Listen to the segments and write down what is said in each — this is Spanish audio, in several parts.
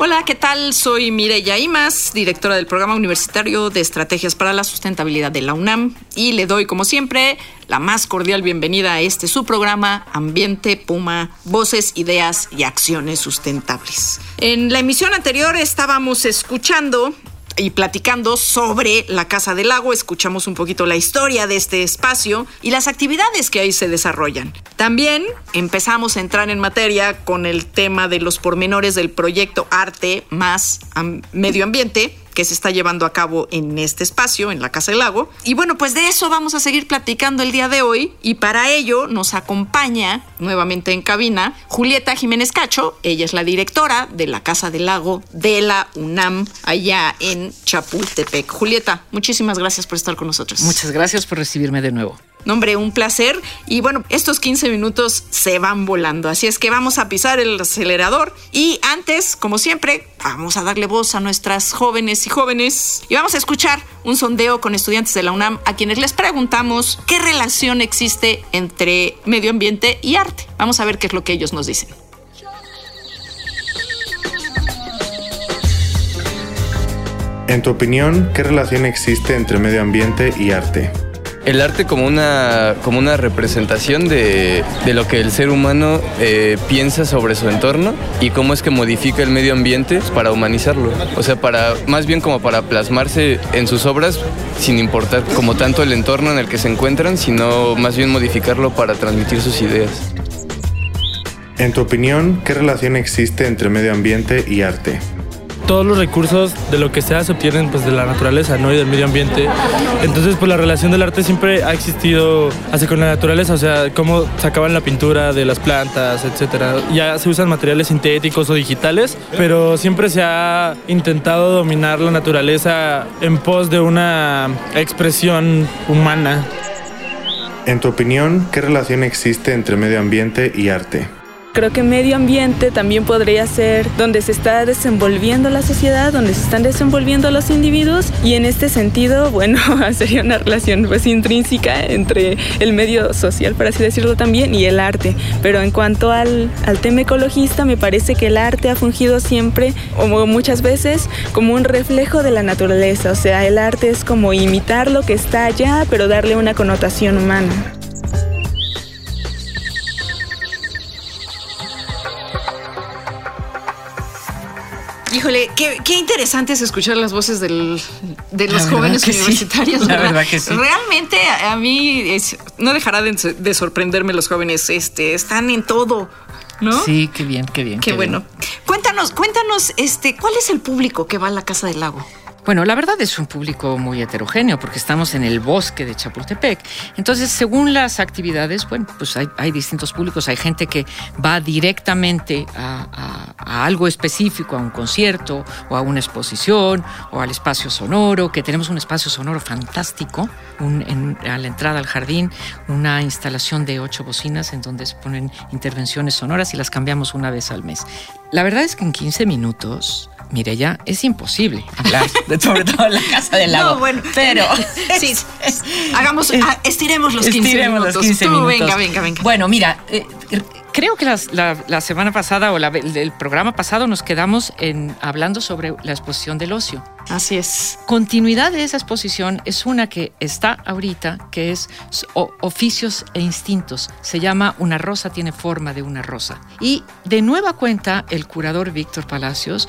Hola, ¿qué tal? Soy Mireya Imas, directora del Programa Universitario de Estrategias para la Sustentabilidad de la UNAM y le doy, como siempre, la más cordial bienvenida a este su programa Ambiente Puma, Voces, Ideas y Acciones Sustentables. En la emisión anterior estábamos escuchando y platicando sobre la Casa del Lago. Escuchamos un poquito la historia de este espacio y las actividades que ahí se desarrollan. También empezamos a entrar en materia con el tema de los pormenores del proyecto Arte más Medio Ambiente, que se está llevando a cabo en este espacio, en la Casa del Lago. Y bueno, pues de eso vamos a seguir platicando el día de hoy y para ello nos acompaña nuevamente en cabina Julieta Jiménez Cacho. Ella es la directora de la Casa del Lago de la UNAM allá en Chapultepec. Julieta, muchísimas gracias por estar con nosotros. Muchas gracias por recibirme de nuevo. Nombre, un placer. Y bueno, estos 15 minutos se van volando. Así es que vamos a pisar el acelerador. Y antes, como siempre, vamos a darle voz a nuestras jóvenes y jóvenes. Y vamos a escuchar un sondeo con estudiantes de la UNAM a quienes les preguntamos qué relación existe entre medio ambiente y arte. Vamos a ver qué es lo que ellos nos dicen. En tu opinión, ¿qué relación existe entre medio ambiente y arte? El arte como una, como una representación de, lo que el ser humano eh, piensa sobre su entorno y cómo es que modifica el medio ambiente para humanizarlo. O sea, para, más bien como para plasmarse en sus obras sin importar como tanto el entorno en el que se encuentran, sino más bien modificarlo para transmitir sus ideas. En tu opinión, ¿qué relación existe entre medio ambiente y arte? Todos los recursos de lo que sea se obtienen pues de la naturaleza, ¿no? Y del medio ambiente. Entonces, pues la relación del arte siempre ha existido así con la naturaleza, o sea, cómo sacaban la pintura de las plantas, etcétera. Ya se usan materiales sintéticos o digitales, pero siempre se ha intentado dominar la naturaleza en pos de una expresión humana. En tu opinión, ¿qué relación existe entre medio ambiente y arte? Creo que medio ambiente también podría ser donde se está desenvolviendo la sociedad, donde se están desenvolviendo los individuos y en este sentido, bueno, sería una relación pues intrínseca entre el medio social, por así decirlo también, y el arte. Pero en cuanto al, al tema ecologista, me parece que el arte ha fungido siempre, o muchas veces, como un reflejo de la naturaleza. O sea, el arte es como imitar lo que está allá, pero darle una connotación humana. Híjole, qué, interesante es escuchar las voces de los jóvenes universitarios. La verdad que sí. Realmente a, mí no dejará de, sorprenderme los jóvenes. Este, están en todo. ¿No? Sí, qué bien, qué bien. Qué, bueno. Cuéntanos, cuéntanos, este, ¿cuál es el público que va a la Casa del Lago? Bueno, la verdad es un público muy heterogéneo porque estamos en el bosque de Chapultepec. Entonces, según las actividades, bueno, pues hay, distintos públicos. Hay gente que va directamente a, algo específico, a un concierto o a una exposición o al espacio sonoro, que tenemos un espacio sonoro fantástico, a la entrada al jardín, una instalación de ocho bocinas en donde se ponen intervenciones sonoras y las cambiamos una vez al mes. La verdad es que en 15 minutos ya es imposible hablar de, sobre todo en la casa del lago. No, bueno, pero sí, hagamos, ah, estiremos los 15 estiremos minutos. Los 15 minutos. venga, venga, venga. Bueno, mira, eh, creo que la, semana pasada o el programa pasado nos quedamos en, hablando sobre la exposición del ocio. Así es. Continuidad de esa exposición es una que está ahorita, que es oficios e instintos. Se llama Una rosa tiene forma de una rosa. Y de nueva cuenta, el curador Víctor Palacios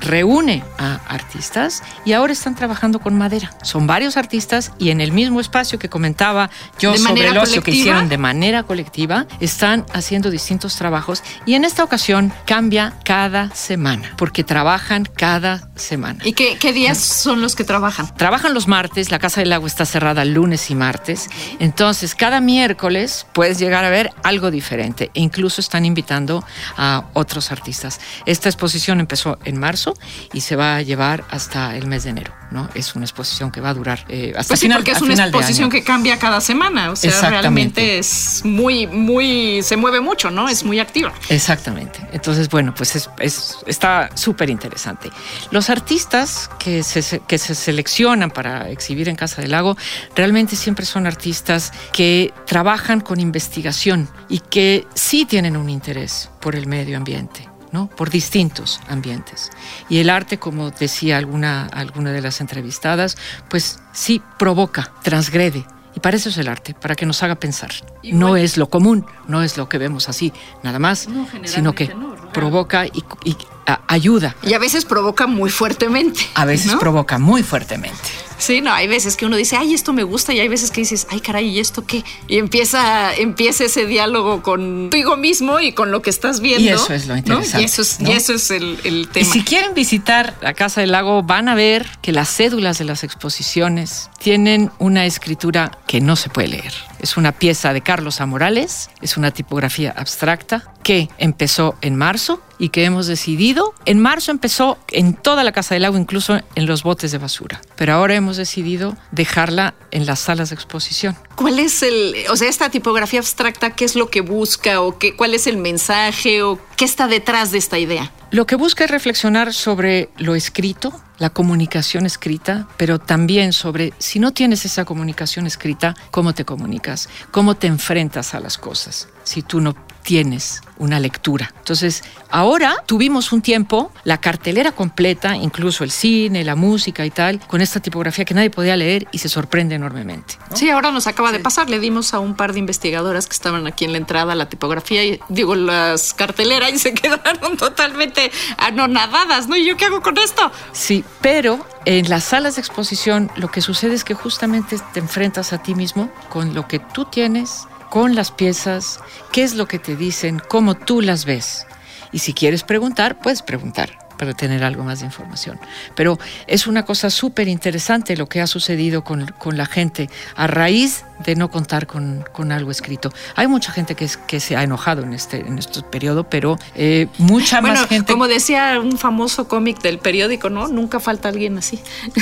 reúne a artistas y ahora están trabajando con madera. Son varios artistas y en el mismo espacio que comentaba yo sobre el ocio que hicieron de manera colectiva, están haciendo distintos trabajos y en esta ocasión cambia cada semana, porque trabajan cada semana. ¿Y qué, qué días son los que trabajan? Trabajan los martes, la Casa del Lago está cerrada lunes y martes, entonces cada miércoles puedes llegar a ver algo diferente e incluso están invitando a otros artistas. Esta exposición empezó en marzo y se va a llevar hasta el mes de enero. ¿No? Es una exposición que va a durar eh, hasta Pues sí, final, porque es una final exposición que cambia cada semana. O sea, realmente es muy, muy, se mueve mucho, ¿no? Es muy activa. Exactamente. Entonces, bueno, pues es, es- está súper interesante. Los artistas que se, que se seleccionan para exhibir en Casa del Lago realmente siempre son artistas que trabajan con investigación y que sí tienen un interés por el medio ambiente. ¿No? por distintos ambientes. Y el arte, como decía alguna, alguna de las entrevistadas, pues sí provoca, transgrede. Y para eso es el arte, para que nos haga pensar. No es lo común, no es lo que vemos así, nada más, sino que provoca y, y, ayuda. Y a veces provoca muy fuertemente. A veces ¿no? provoca muy fuertemente. Sí, no, hay veces que uno dice, ay, esto me gusta, y hay veces que dices, ay, caray, ¿y esto qué? Y empieza, empieza ese diálogo contigo mismo y con lo que estás viendo. Y eso es lo ¿no? interesante, Y eso es, ¿no? y eso es el, el Y tema. si quieren visitar la Casa del Lago, van a ver que las cédulas de las exposiciones tienen una escritura que no se puede leer. Es una pieza de Carlos A. Morales, es una tipografía abstracta que empezó en marzo y que hemos decidido, en marzo empezó en toda la Casa del Lago, incluso en los botes de basura, pero ahora hemos decidido dejarla en las salas de exposición. ¿Cuál es el, o sea, esta tipografía abstracta, qué es lo que busca o qué, cuál es el mensaje o qué está detrás de esta idea? Lo que busca es reflexionar sobre lo escrito, la comunicación escrita, pero también sobre si no tienes esa comunicación escrita, cómo te comunicas, cómo te enfrentas a las cosas, si tú no tienes una lectura. Entonces, ahora tuvimos un tiempo, la cartelera completa, incluso el cine, la música y tal, con esta tipografía que nadie podía leer y se sorprende enormemente. Sí, ahora nos acaba de pasar. Le dimos a un par de investigadoras que estaban aquí en la entrada la tipografía y digo las carteleras y se quedaron totalmente anonadadas, ¿no? ¿Y yo qué hago con esto? Sí, pero en las salas de exposición lo que sucede es que justamente te enfrentas a ti mismo con lo que tú tienes, con las piezas, qué es lo que te dicen, cómo tú las ves. Y si quieres preguntar, puedes preguntar para tener algo más de información. Pero es una cosa súper interesante lo que ha sucedido con, con la gente a raíz de no contar con, con algo escrito. Hay mucha gente que, es- que se ha enojado en este, en este periodo, pero eh, mucha Bueno, más gente... como decía un famoso cómic del periódico, ¿no? Nunca falta alguien así.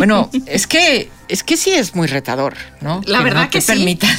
Bueno, es que es que sí es muy retador, ¿no? La verdad no te que sí. permitan.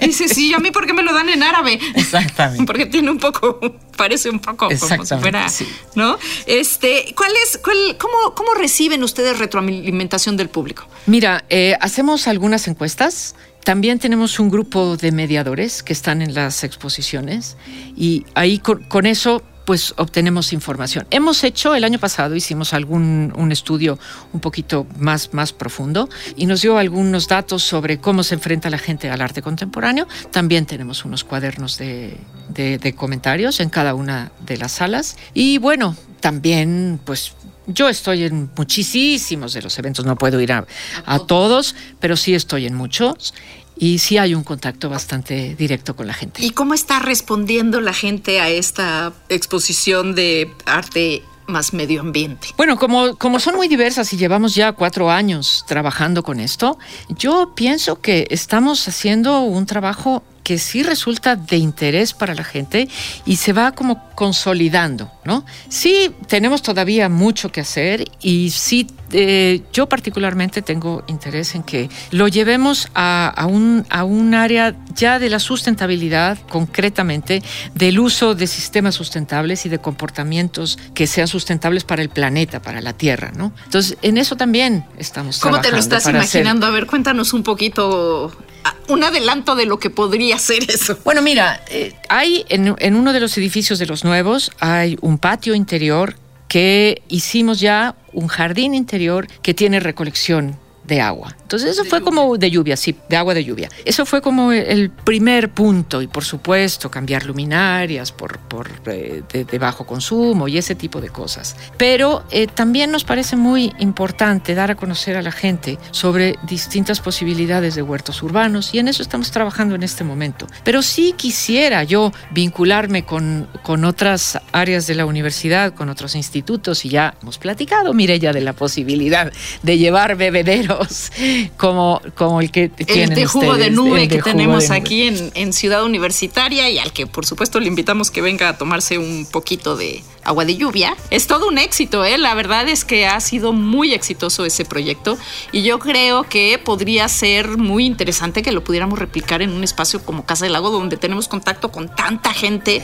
Dice, sí, ¿a mí por qué me lo dan en árabe? Exactamente. Porque tiene un poco, parece un poco como si fuera, sí. ¿no? Este, ¿cuál es, cuál, cómo, cómo reciben ustedes retroalimentación del público? Mira, eh, hacemos algunas encuestas. También tenemos un grupo de mediadores que están en las exposiciones y ahí con, con eso pues obtenemos información. Hemos hecho, el año pasado hicimos algún un estudio un poquito más, más profundo y nos dio algunos datos sobre cómo se enfrenta la gente al arte contemporáneo. También tenemos unos cuadernos de, de- comentarios en cada una de las salas. Y bueno, también pues yo estoy en muchísimos de los eventos, no puedo ir a, a todos, pero sí estoy en muchos y sí hay un contacto bastante directo con la gente. ¿Y cómo está respondiendo la gente a esta exposición de arte más medio ambiente? Bueno, como, como son muy diversas y llevamos ya cuatro años trabajando con esto, yo pienso que estamos haciendo un trabajo que sí resulta de interés para la gente y se va como consolidando, ¿no? Sí, tenemos todavía mucho que hacer y sí, eh, yo particularmente tengo interés en que lo llevemos a, a un, a un área ya de la sustentabilidad, concretamente del uso de sistemas sustentables y de comportamientos que sean sustentables para el planeta, para la Tierra, ¿no? Entonces, en eso también estamos ¿Cómo te lo trabajando estás hacer- imaginando? A ver, cuéntanos un poquito, un adelanto de lo que podría ser eso. Bueno, mira, eh, hay en, en uno de los edificios de los nuevos, hay un patio interior que hicimos ya un jardín interior que tiene recolección de agua. Entonces eso fue como de lluvia, sí, de agua de lluvia. Eso fue como el primer punto y por supuesto cambiar luminarias por, por eh, de, bajo consumo y ese tipo de cosas. Pero eh, también nos parece muy importante dar a conocer a la gente sobre distintas posibilidades de huertos urbanos y en eso estamos trabajando en este momento. Pero sí quisiera yo vincularme con, con otras áreas de la universidad, con otros institutos y ya hemos platicado, Mirella, de la posibilidad de llevar como, como el que tienen El de jugo de nube que tenemos aquí aquí en, en, Ciudad Universitaria y al que por supuesto le invitamos que venga a tomarse un poquito de agua de lluvia. Es todo un éxito, ¿eh? La verdad es que ha sido muy exitoso ese proyecto y yo creo que podría ser muy interesante que lo pudiéramos replicar en un espacio como Casa del Lago donde tenemos contacto con tanta gente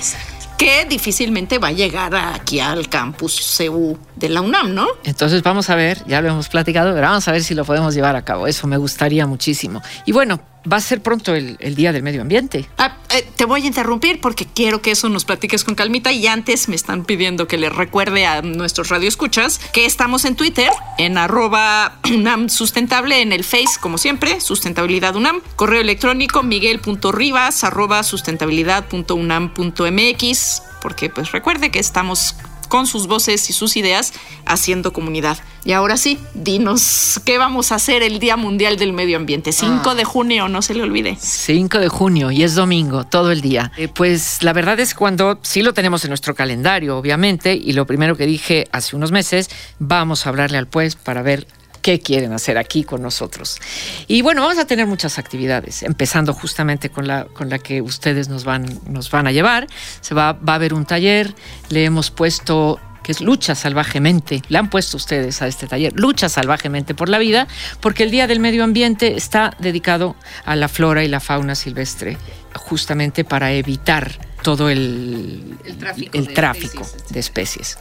que difícilmente va a llegar aquí al campus CU de la UNAM, ¿no? Entonces vamos a ver, ya lo hemos platicado, pero vamos a ver si lo podemos llevar a cabo. Eso me gustaría muchísimo. Y bueno, va a ser pronto el, Día del Medio Ambiente. Ah, eh, te voy a interrumpir porque quiero que eso nos platiques con calmita y antes me están pidiendo que les recuerde a nuestros radioescuchas que estamos en Twitter, en arroba UNAM Sustentable, en el Face, como siempre, Sustentabilidad UNAM, correo electrónico miguel.rivas arroba sustentabilidad.unam.mx, porque pues recuerde que estamos con sus voces y sus ideas haciendo comunidad. Y ahora sí, dinos qué vamos a hacer el Día Mundial del Medio Ambiente. 5 ah. de junio, no se le olvide. 5 de junio y es domingo, todo el día. Eh, pues la verdad es cuando sí lo tenemos en nuestro calendario, obviamente, y lo primero que dije hace unos meses, vamos a hablarle al pues para ver qué quieren hacer aquí con nosotros. Y bueno, vamos a tener muchas actividades, empezando justamente con la, con la que ustedes nos van, nos van a llevar. Se va, va a haber un taller, le hemos puesto que es Lucha Salvajemente. Le han puesto ustedes a este taller, Lucha Salvajemente por la Vida, porque el Día del Medio Ambiente está dedicado a la flora y la fauna silvestre, justamente para evitar todo el, tráfico, de, especies.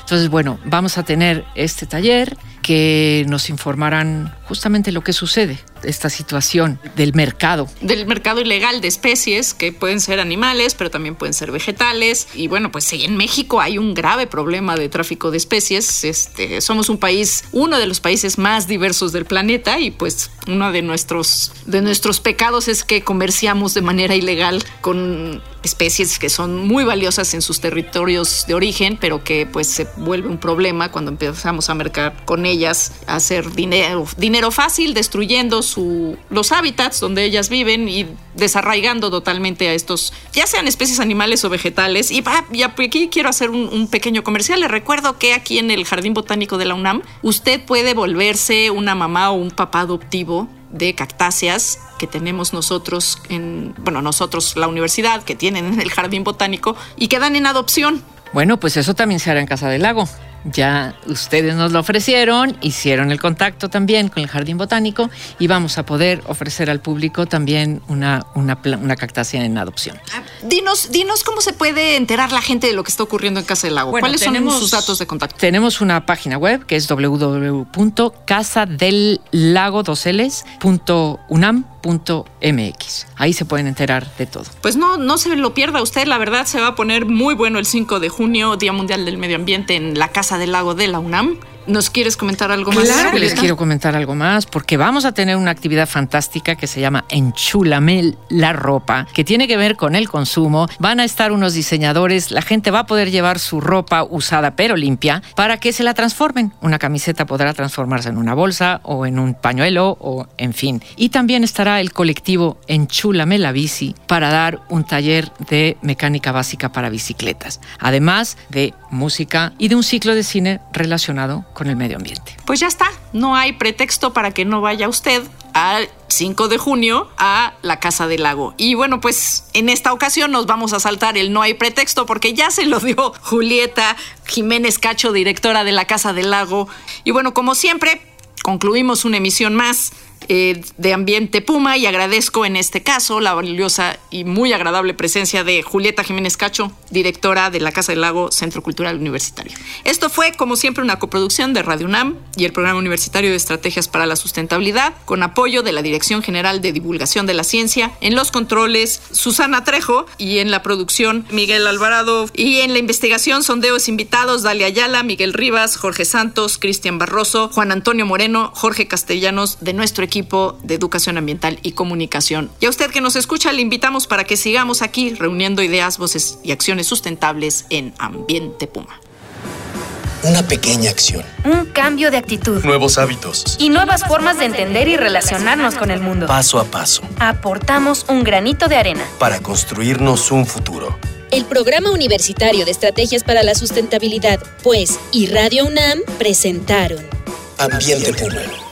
Entonces, bueno, vamos a tener este taller que nos informarán justamente lo que sucede, esta situación del mercado. Del mercado ilegal de especies que pueden ser animales, pero también pueden ser vegetales. Y bueno, pues en México hay un grave problema de tráfico de especies. Este, somos un país, uno de los países más diversos del planeta y pues uno de nuestros, de nuestros pecados es que comerciamos de manera ilegal con especies que son muy valiosas en sus territorios de origen, pero que pues se vuelve un problema cuando empezamos a mercar con ellas, a hacer dinero, dinero fácil, destruyendo su, los hábitats donde ellas viven y desarraigando totalmente a estos, ya sean especies animales o vegetales. Y aquí quiero hacer un, un pequeño comercial. Les recuerdo que aquí en el Jardín Botánico de la UNAM, usted puede volverse una mamá o un papá adoptivo de cactáceas que tenemos nosotros en, bueno, nosotros, la universidad, que tienen en el jardín botánico y que dan en adopción. Bueno, pues eso también se hará en Casa del Lago. Ya ustedes nos lo ofrecieron, hicieron el contacto también con el Jardín Botánico y vamos a poder ofrecer al público también una, una, una cactácea en adopción. Ah, dinos, dinos cómo se puede enterar la gente de lo que está ocurriendo en Casa del Lago. ¿Cuáles son sus datos de contacto? Tenemos una página web que es Ahí se pueden enterar de todo. Pues no, no se lo pierda usted, la verdad se va a poner muy bueno el 5 de junio, Día Mundial del Medio Ambiente en la Casa del Lago de la UNAM. ¿Nos quieres comentar algo más? Claro que les quiero comentar algo más, porque vamos a tener una actividad fantástica que se llama Enchúlame la ropa, que tiene que ver con el consumo. Van a estar unos diseñadores, la gente va a poder llevar su ropa usada pero limpia para que se la transformen. Una camiseta podrá transformarse en una bolsa o en un pañuelo o en fin. Y también estará el colectivo Enchúlame la bici para dar un taller de mecánica básica para bicicletas, además de música y de un ciclo de cine relacionado con el medio ambiente. Pues ya está, no hay pretexto para que no vaya usted al 5 de junio a la Casa del Lago. Y bueno, pues en esta ocasión nos vamos a saltar el no hay pretexto porque ya se lo dio Julieta Jiménez Cacho, directora de la Casa del Lago. Y bueno, como siempre, concluimos una emisión más eh, de Ambiente Puma y agradezco en este caso la valiosa y muy agradable presencia de Julieta Jiménez Cacho, directora de la Casa del Lago Centro Cultural Universitario. Esto fue, como siempre, una coproducción de Radio UNAM y el Programa Universitario de Estrategias para la Sustentabilidad, con apoyo de la Dirección General de Divulgación de la Ciencia, en los controles Susana Trejo y en la producción Miguel Alvarado y en la investigación sondeos invitados Dalia Ayala, Miguel Rivas, Jorge Santos, Cristian Barroso, Juan Antonio Moreno, Jorge Castellanos de nuestro equipo de Educación Ambiental y Comunicación. Y a usted que nos escucha le invitamos para que sigamos aquí reuniendo ideas, voces y acciones sustentables en Ambiente Puma. Una pequeña acción. Un cambio de actitud. Nuevos hábitos. Y nuevas formas de entender y relacionarnos con el mundo. Paso a paso. Aportamos un granito de arena. Para construirnos un futuro. El Programa Universitario de Estrategias para la Sustentabilidad, pues, y Radio UNAM presentaron Ambiente Puma.